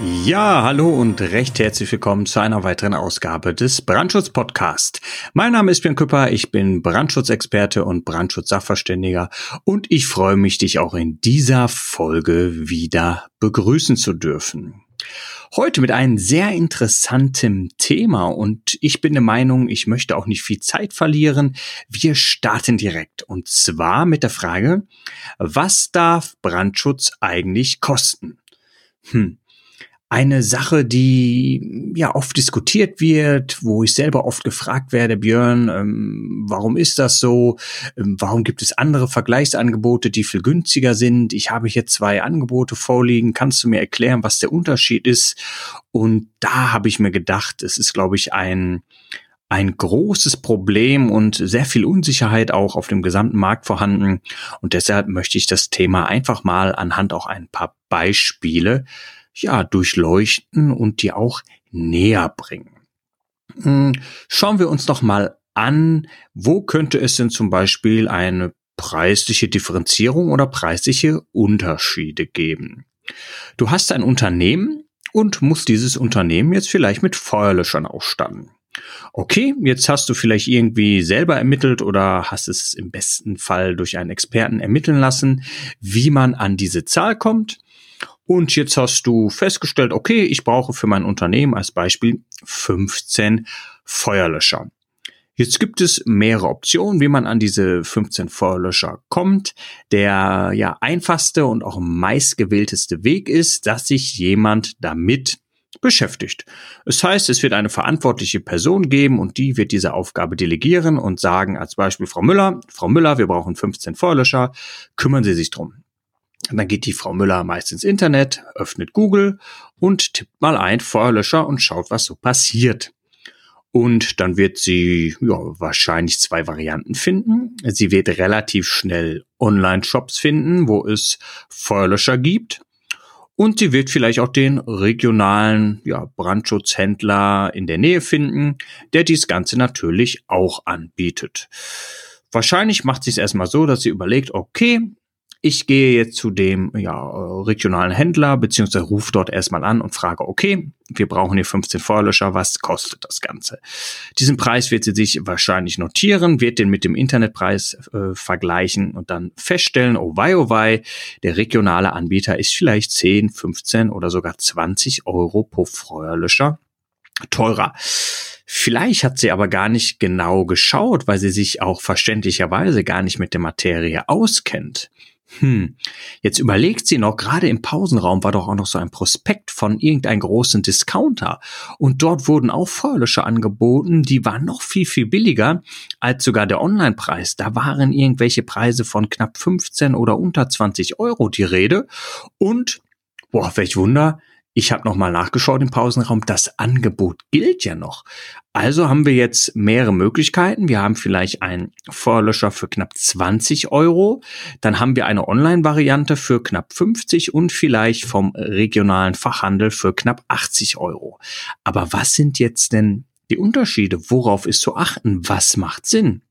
Ja, hallo und recht herzlich willkommen zu einer weiteren Ausgabe des Brandschutz Podcast. Mein Name ist Björn Küpper, ich bin Brandschutzexperte und Brandschutzsachverständiger und ich freue mich, dich auch in dieser Folge wieder begrüßen zu dürfen. Heute mit einem sehr interessanten Thema und ich bin der Meinung, ich möchte auch nicht viel Zeit verlieren. Wir starten direkt und zwar mit der Frage, was darf Brandschutz eigentlich kosten? Hm eine Sache, die ja oft diskutiert wird, wo ich selber oft gefragt werde, Björn, ähm, warum ist das so? Ähm, warum gibt es andere Vergleichsangebote, die viel günstiger sind? Ich habe hier zwei Angebote vorliegen. Kannst du mir erklären, was der Unterschied ist? Und da habe ich mir gedacht, es ist, glaube ich, ein ein großes Problem und sehr viel Unsicherheit auch auf dem gesamten Markt vorhanden. Und deshalb möchte ich das Thema einfach mal anhand auch ein paar Beispiele ja, durchleuchten und dir auch näher bringen. Hm, schauen wir uns doch mal an, wo könnte es denn zum Beispiel eine preisliche Differenzierung oder preisliche Unterschiede geben. Du hast ein Unternehmen und musst dieses Unternehmen jetzt vielleicht mit Feuerlöschern ausstatten. Okay, jetzt hast du vielleicht irgendwie selber ermittelt oder hast es im besten Fall durch einen Experten ermitteln lassen, wie man an diese Zahl kommt. Und jetzt hast du festgestellt, okay, ich brauche für mein Unternehmen als Beispiel 15 Feuerlöscher. Jetzt gibt es mehrere Optionen, wie man an diese 15 Feuerlöscher kommt. Der ja einfachste und auch meistgewählteste Weg ist, dass sich jemand damit beschäftigt. Es das heißt, es wird eine verantwortliche Person geben und die wird diese Aufgabe delegieren und sagen als Beispiel Frau Müller, Frau Müller, wir brauchen 15 Feuerlöscher, kümmern Sie sich drum. Und dann geht die Frau Müller meist ins Internet, öffnet Google und tippt mal ein Feuerlöscher und schaut, was so passiert. Und dann wird sie ja, wahrscheinlich zwei Varianten finden. Sie wird relativ schnell Online-Shops finden, wo es Feuerlöscher gibt. Und sie wird vielleicht auch den regionalen ja, Brandschutzhändler in der Nähe finden, der dies Ganze natürlich auch anbietet. Wahrscheinlich macht sie es erstmal so, dass sie überlegt, okay, ich gehe jetzt zu dem ja, regionalen Händler beziehungsweise rufe dort erstmal an und frage, okay, wir brauchen hier 15 Feuerlöscher, was kostet das Ganze? Diesen Preis wird sie sich wahrscheinlich notieren, wird den mit dem Internetpreis äh, vergleichen und dann feststellen, oh wei, oh wei, der regionale Anbieter ist vielleicht 10, 15 oder sogar 20 Euro pro Feuerlöscher teurer. Vielleicht hat sie aber gar nicht genau geschaut, weil sie sich auch verständlicherweise gar nicht mit der Materie auskennt. Hm, jetzt überlegt sie noch, gerade im Pausenraum war doch auch noch so ein Prospekt von irgendeinem großen Discounter. Und dort wurden auch Feuerlöscher angeboten, die waren noch viel, viel billiger als sogar der Online-Preis. Da waren irgendwelche Preise von knapp 15 oder unter 20 Euro die Rede. Und, boah, welch Wunder, ich habe nochmal nachgeschaut im Pausenraum, das Angebot gilt ja noch. Also haben wir jetzt mehrere Möglichkeiten. Wir haben vielleicht einen Feuerlöscher für knapp 20 Euro. Dann haben wir eine Online-Variante für knapp 50 und vielleicht vom regionalen Fachhandel für knapp 80 Euro. Aber was sind jetzt denn die Unterschiede? Worauf ist zu achten? Was macht Sinn?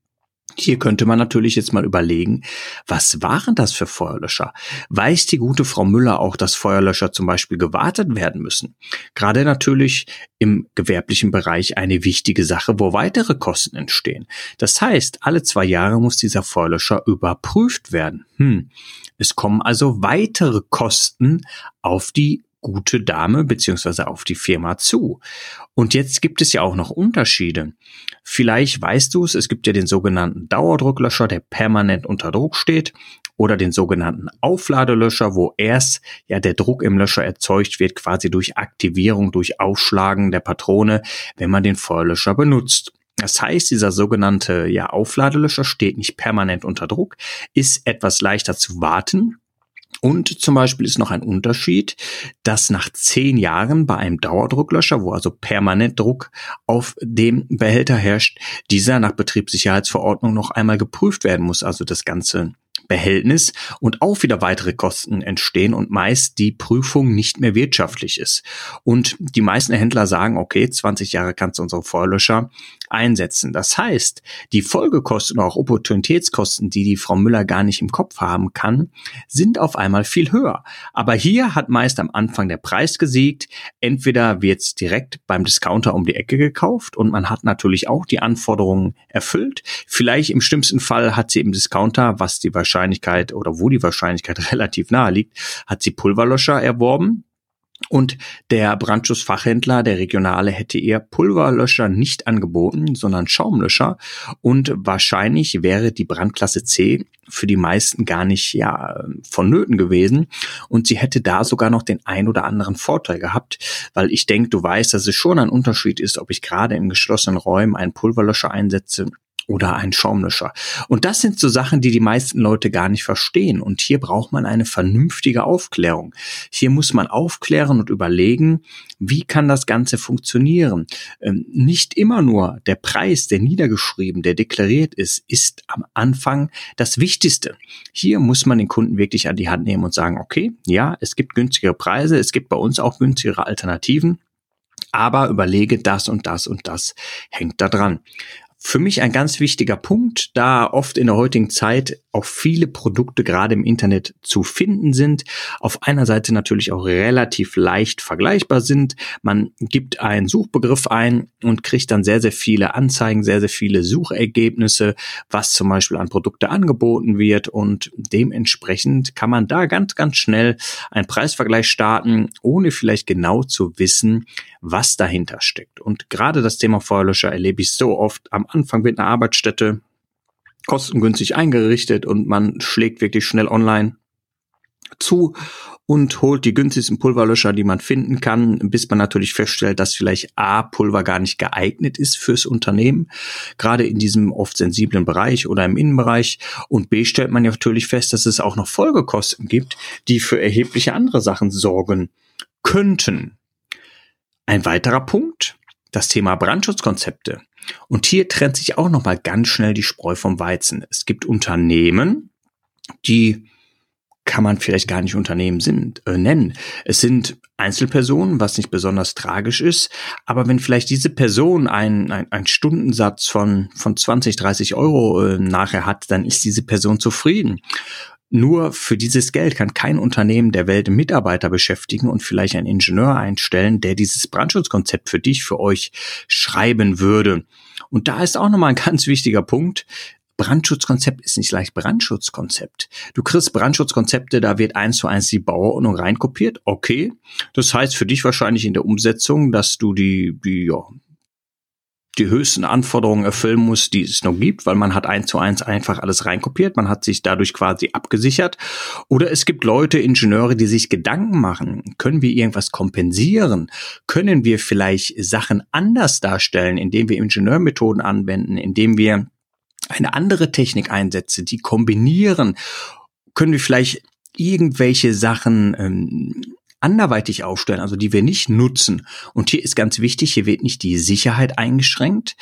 Hier könnte man natürlich jetzt mal überlegen, was waren das für Feuerlöscher? Weiß die gute Frau Müller auch, dass Feuerlöscher zum Beispiel gewartet werden müssen? Gerade natürlich im gewerblichen Bereich eine wichtige Sache, wo weitere Kosten entstehen. Das heißt, alle zwei Jahre muss dieser Feuerlöscher überprüft werden. Hm. Es kommen also weitere Kosten auf die gute Dame beziehungsweise auf die Firma zu. Und jetzt gibt es ja auch noch Unterschiede. Vielleicht weißt du es, es gibt ja den sogenannten Dauerdrucklöscher, der permanent unter Druck steht, oder den sogenannten Aufladelöscher, wo erst ja der Druck im Löscher erzeugt wird, quasi durch Aktivierung, durch Aufschlagen der Patrone, wenn man den Feuerlöscher benutzt. Das heißt, dieser sogenannte ja, Aufladelöscher steht nicht permanent unter Druck, ist etwas leichter zu warten Und zum Beispiel ist noch ein Unterschied, dass nach zehn Jahren bei einem Dauerdrucklöscher, wo also permanent Druck auf dem Behälter herrscht, dieser nach Betriebssicherheitsverordnung noch einmal geprüft werden muss. Also das ganze Behältnis und auch wieder weitere Kosten entstehen und meist die Prüfung nicht mehr wirtschaftlich ist. Und die meisten Händler sagen, okay, 20 Jahre kannst du unsere Feuerlöscher einsetzen. Das heißt, die Folgekosten oder auch Opportunitätskosten, die die Frau Müller gar nicht im Kopf haben kann, sind auf einmal viel höher. Aber hier hat meist am Anfang der Preis gesiegt. Entweder wird es direkt beim Discounter um die Ecke gekauft und man hat natürlich auch die Anforderungen erfüllt. Vielleicht im schlimmsten Fall hat sie im Discounter, was die Wahrscheinlichkeit oder wo die Wahrscheinlichkeit relativ nahe liegt, hat sie Pulverlöscher erworben. Und der Brandschutzfachhändler, der regionale, hätte ihr Pulverlöscher nicht angeboten, sondern Schaumlöscher. Und wahrscheinlich wäre die Brandklasse C für die meisten gar nicht ja vonnöten gewesen. Und sie hätte da sogar noch den ein oder anderen Vorteil gehabt, weil ich denke, du weißt, dass es schon ein Unterschied ist, ob ich gerade in geschlossenen Räumen einen Pulverlöscher einsetze oder ein Schaumlöscher. Und das sind so Sachen, die die meisten Leute gar nicht verstehen. Und hier braucht man eine vernünftige Aufklärung. Hier muss man aufklären und überlegen, wie kann das Ganze funktionieren. Ähm, nicht immer nur der Preis, der niedergeschrieben, der deklariert ist, ist am Anfang das Wichtigste. Hier muss man den Kunden wirklich an die Hand nehmen und sagen, okay, ja, es gibt günstigere Preise, es gibt bei uns auch günstigere Alternativen aber überlege, das und das und das hängt da dran für mich ein ganz wichtiger Punkt, da oft in der heutigen Zeit auch viele Produkte gerade im Internet zu finden sind. Auf einer Seite natürlich auch relativ leicht vergleichbar sind. Man gibt einen Suchbegriff ein und kriegt dann sehr, sehr viele Anzeigen, sehr, sehr viele Suchergebnisse, was zum Beispiel an Produkte angeboten wird und dementsprechend kann man da ganz, ganz schnell einen Preisvergleich starten, ohne vielleicht genau zu wissen, was dahinter steckt. Und gerade das Thema Feuerlöscher erlebe ich so oft am Anfang mit einer Arbeitsstätte kostengünstig eingerichtet und man schlägt wirklich schnell online zu und holt die günstigsten Pulverlöscher, die man finden kann, bis man natürlich feststellt, dass vielleicht A, Pulver gar nicht geeignet ist fürs Unternehmen, gerade in diesem oft sensiblen Bereich oder im Innenbereich. Und B, stellt man natürlich fest, dass es auch noch Folgekosten gibt, die für erhebliche andere Sachen sorgen könnten. Ein weiterer Punkt, das Thema Brandschutzkonzepte. Und hier trennt sich auch nochmal ganz schnell die Spreu vom Weizen. Es gibt Unternehmen, die kann man vielleicht gar nicht Unternehmen sind, äh, nennen. Es sind Einzelpersonen, was nicht besonders tragisch ist. Aber wenn vielleicht diese Person einen ein Stundensatz von, von 20, 30 Euro äh, nachher hat, dann ist diese Person zufrieden. Nur für dieses Geld kann kein Unternehmen der Welt Mitarbeiter beschäftigen und vielleicht einen Ingenieur einstellen, der dieses Brandschutzkonzept für dich, für euch schreiben würde. Und da ist auch nochmal ein ganz wichtiger Punkt. Brandschutzkonzept ist nicht leicht Brandschutzkonzept. Du kriegst Brandschutzkonzepte, da wird eins zu eins die Bauordnung reinkopiert. Okay. Das heißt für dich wahrscheinlich in der Umsetzung, dass du die, die ja, die höchsten Anforderungen erfüllen muss, die es noch gibt, weil man hat eins zu eins einfach alles reinkopiert, man hat sich dadurch quasi abgesichert. Oder es gibt Leute, Ingenieure, die sich Gedanken machen, können wir irgendwas kompensieren? Können wir vielleicht Sachen anders darstellen, indem wir Ingenieurmethoden anwenden, indem wir eine andere Technik einsetzen, die kombinieren? Können wir vielleicht irgendwelche Sachen ähm, anderweitig aufstellen, also die wir nicht nutzen. Und hier ist ganz wichtig, hier wird nicht die Sicherheit eingeschränkt.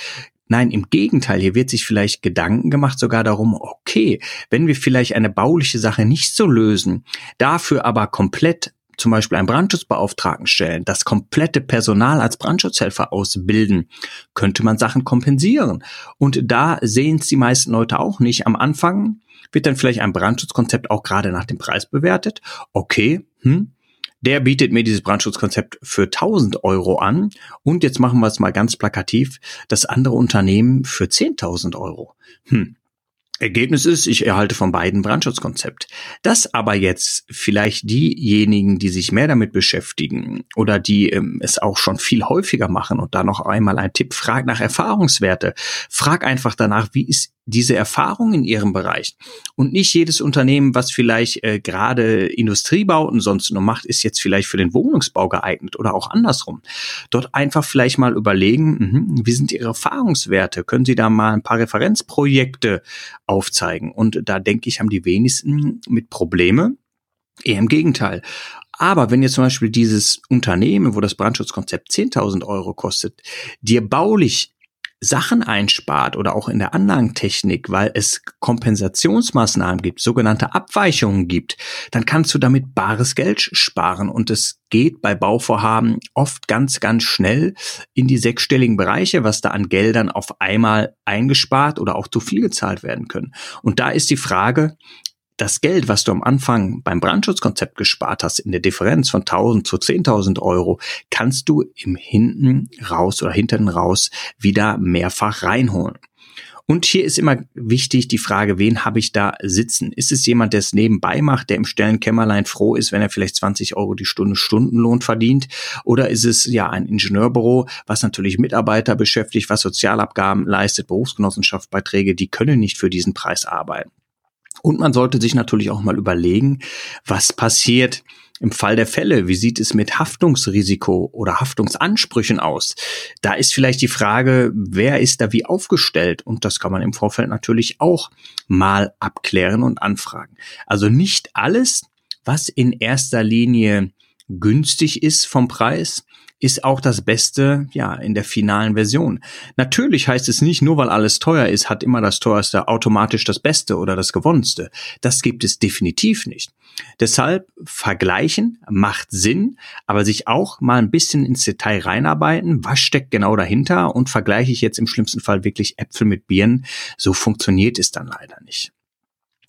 Nein, im Gegenteil, hier wird sich vielleicht Gedanken gemacht sogar darum, okay, wenn wir vielleicht eine bauliche Sache nicht so lösen, dafür aber komplett zum Beispiel einen Brandschutzbeauftragten stellen, das komplette Personal als Brandschutzhelfer ausbilden, könnte man Sachen kompensieren. Und da sehen es die meisten Leute auch nicht. Am Anfang wird dann vielleicht ein Brandschutzkonzept auch gerade nach dem Preis bewertet. Okay, hm, der bietet mir dieses Brandschutzkonzept für 1000 Euro an und jetzt machen wir es mal ganz plakativ, das andere Unternehmen für 10.000 Euro. Hm. Ergebnis ist, ich erhalte von beiden Brandschutzkonzept. Das aber jetzt vielleicht diejenigen, die sich mehr damit beschäftigen oder die ähm, es auch schon viel häufiger machen und da noch einmal ein Tipp, frag nach Erfahrungswerte. Frag einfach danach, wie ist diese Erfahrung in ihrem Bereich. Und nicht jedes Unternehmen, was vielleicht äh, gerade Industriebauten sonst nur macht, ist jetzt vielleicht für den Wohnungsbau geeignet oder auch andersrum. Dort einfach vielleicht mal überlegen, mh, wie sind Ihre Erfahrungswerte? Können Sie da mal ein paar Referenzprojekte aufzeigen? Und da denke ich, haben die wenigsten mit Probleme Eher im Gegenteil. Aber wenn jetzt zum Beispiel dieses Unternehmen, wo das Brandschutzkonzept 10.000 Euro kostet, dir baulich Sachen einspart oder auch in der Anlagentechnik, weil es Kompensationsmaßnahmen gibt, sogenannte Abweichungen gibt, dann kannst du damit bares Geld sparen und es geht bei Bauvorhaben oft ganz, ganz schnell in die sechsstelligen Bereiche, was da an Geldern auf einmal eingespart oder auch zu viel gezahlt werden können. Und da ist die Frage, das Geld, was du am Anfang beim Brandschutzkonzept gespart hast, in der Differenz von 1000 zu 10.000 Euro, kannst du im Hinten raus oder hinten raus wieder mehrfach reinholen. Und hier ist immer wichtig die Frage, wen habe ich da sitzen? Ist es jemand, der es nebenbei macht, der im Stellenkämmerlein froh ist, wenn er vielleicht 20 Euro die Stunde Stundenlohn verdient? Oder ist es ja ein Ingenieurbüro, was natürlich Mitarbeiter beschäftigt, was Sozialabgaben leistet, Berufsgenossenschaftsbeiträge, die können nicht für diesen Preis arbeiten. Und man sollte sich natürlich auch mal überlegen, was passiert im Fall der Fälle. Wie sieht es mit Haftungsrisiko oder Haftungsansprüchen aus? Da ist vielleicht die Frage, wer ist da wie aufgestellt? Und das kann man im Vorfeld natürlich auch mal abklären und anfragen. Also nicht alles, was in erster Linie günstig ist vom Preis, ist auch das Beste, ja, in der finalen Version. Natürlich heißt es nicht, nur weil alles teuer ist, hat immer das teuerste automatisch das Beste oder das gewonnenste. Das gibt es definitiv nicht. Deshalb vergleichen macht Sinn, aber sich auch mal ein bisschen ins Detail reinarbeiten. Was steckt genau dahinter? Und vergleiche ich jetzt im schlimmsten Fall wirklich Äpfel mit Birnen? So funktioniert es dann leider nicht.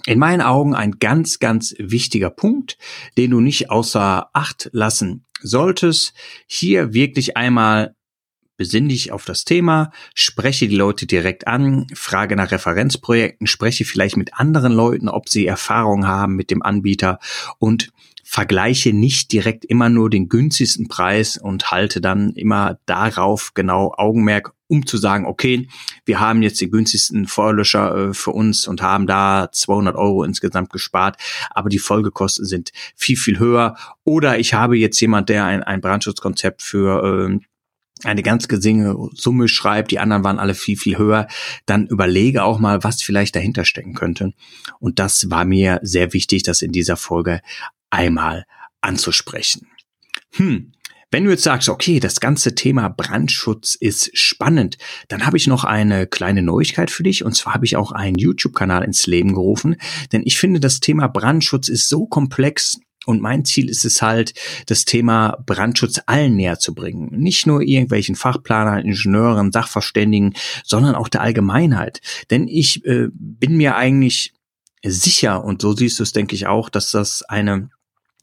In meinen Augen ein ganz, ganz wichtiger Punkt, den du nicht außer Acht lassen solltest. Hier wirklich einmal besinn dich auf das Thema, spreche die Leute direkt an, frage nach Referenzprojekten, spreche vielleicht mit anderen Leuten, ob sie Erfahrung haben mit dem Anbieter und vergleiche nicht direkt immer nur den günstigsten Preis und halte dann immer darauf genau Augenmerk, um zu sagen, okay, wir haben jetzt den günstigsten Feuerlöscher äh, für uns und haben da 200 Euro insgesamt gespart, aber die Folgekosten sind viel, viel höher. Oder ich habe jetzt jemand, der ein, ein Brandschutzkonzept für äh, eine ganz gesinge Summe schreibt, die anderen waren alle viel, viel höher, dann überlege auch mal, was vielleicht dahinter stecken könnte. Und das war mir sehr wichtig, das in dieser Folge einmal anzusprechen. Hm. Wenn du jetzt sagst, okay, das ganze Thema Brandschutz ist spannend, dann habe ich noch eine kleine Neuigkeit für dich. Und zwar habe ich auch einen YouTube-Kanal ins Leben gerufen. Denn ich finde, das Thema Brandschutz ist so komplex und mein Ziel ist es halt, das Thema Brandschutz allen näher zu bringen. Nicht nur irgendwelchen Fachplanern, Ingenieuren, Sachverständigen, sondern auch der Allgemeinheit. Denn ich äh, bin mir eigentlich sicher, und so siehst du es, denke ich auch, dass das eine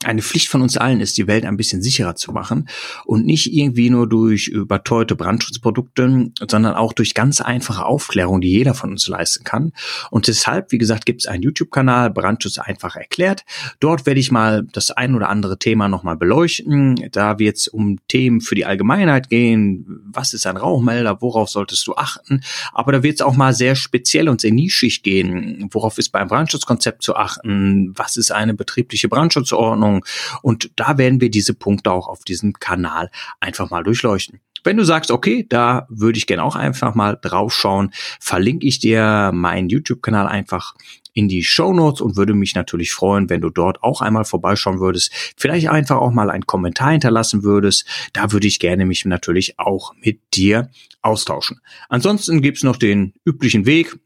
eine Pflicht von uns allen ist, die Welt ein bisschen sicherer zu machen und nicht irgendwie nur durch überteuerte Brandschutzprodukte, sondern auch durch ganz einfache Aufklärung, die jeder von uns leisten kann. Und deshalb, wie gesagt, gibt es einen YouTube-Kanal, Brandschutz einfach erklärt. Dort werde ich mal das ein oder andere Thema nochmal beleuchten. Da wird es um Themen für die Allgemeinheit gehen. Was ist ein Rauchmelder? Worauf solltest du achten? Aber da wird es auch mal sehr speziell und sehr nischig gehen. Worauf ist beim Brandschutzkonzept zu achten? Was ist eine betriebliche Brandschutzordnung? Ordnung. Und da werden wir diese Punkte auch auf diesem Kanal einfach mal durchleuchten. Wenn du sagst, okay, da würde ich gerne auch einfach mal drauf schauen, verlinke ich dir meinen YouTube-Kanal einfach in die Show und würde mich natürlich freuen, wenn du dort auch einmal vorbeischauen würdest. Vielleicht einfach auch mal einen Kommentar hinterlassen würdest. Da würde ich gerne mich natürlich auch mit dir austauschen. Ansonsten gibt's noch den üblichen Weg.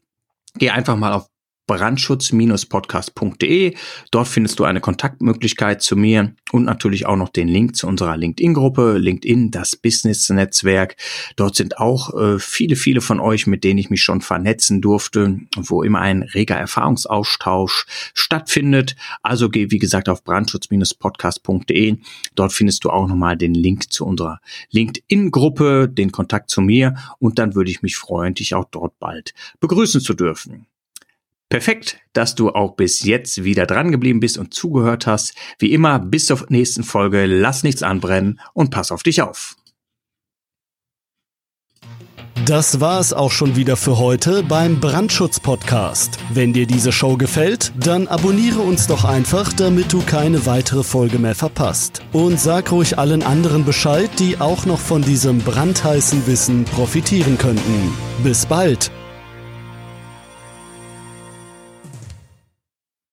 Geh einfach mal auf brandschutz-podcast.de. Dort findest du eine Kontaktmöglichkeit zu mir und natürlich auch noch den Link zu unserer LinkedIn-Gruppe, LinkedIn, das Business-Netzwerk. Dort sind auch äh, viele, viele von euch, mit denen ich mich schon vernetzen durfte, wo immer ein reger Erfahrungsaustausch stattfindet. Also geh, wie gesagt, auf brandschutz-podcast.de. Dort findest du auch nochmal den Link zu unserer LinkedIn-Gruppe, den Kontakt zu mir und dann würde ich mich freuen, dich auch dort bald begrüßen zu dürfen. Perfekt, dass du auch bis jetzt wieder dran geblieben bist und zugehört hast. Wie immer, bis zur nächsten Folge. Lass nichts anbrennen und pass auf dich auf. Das war es auch schon wieder für heute beim Brandschutz-Podcast. Wenn dir diese Show gefällt, dann abonniere uns doch einfach, damit du keine weitere Folge mehr verpasst. Und sag ruhig allen anderen Bescheid, die auch noch von diesem brandheißen Wissen profitieren könnten. Bis bald!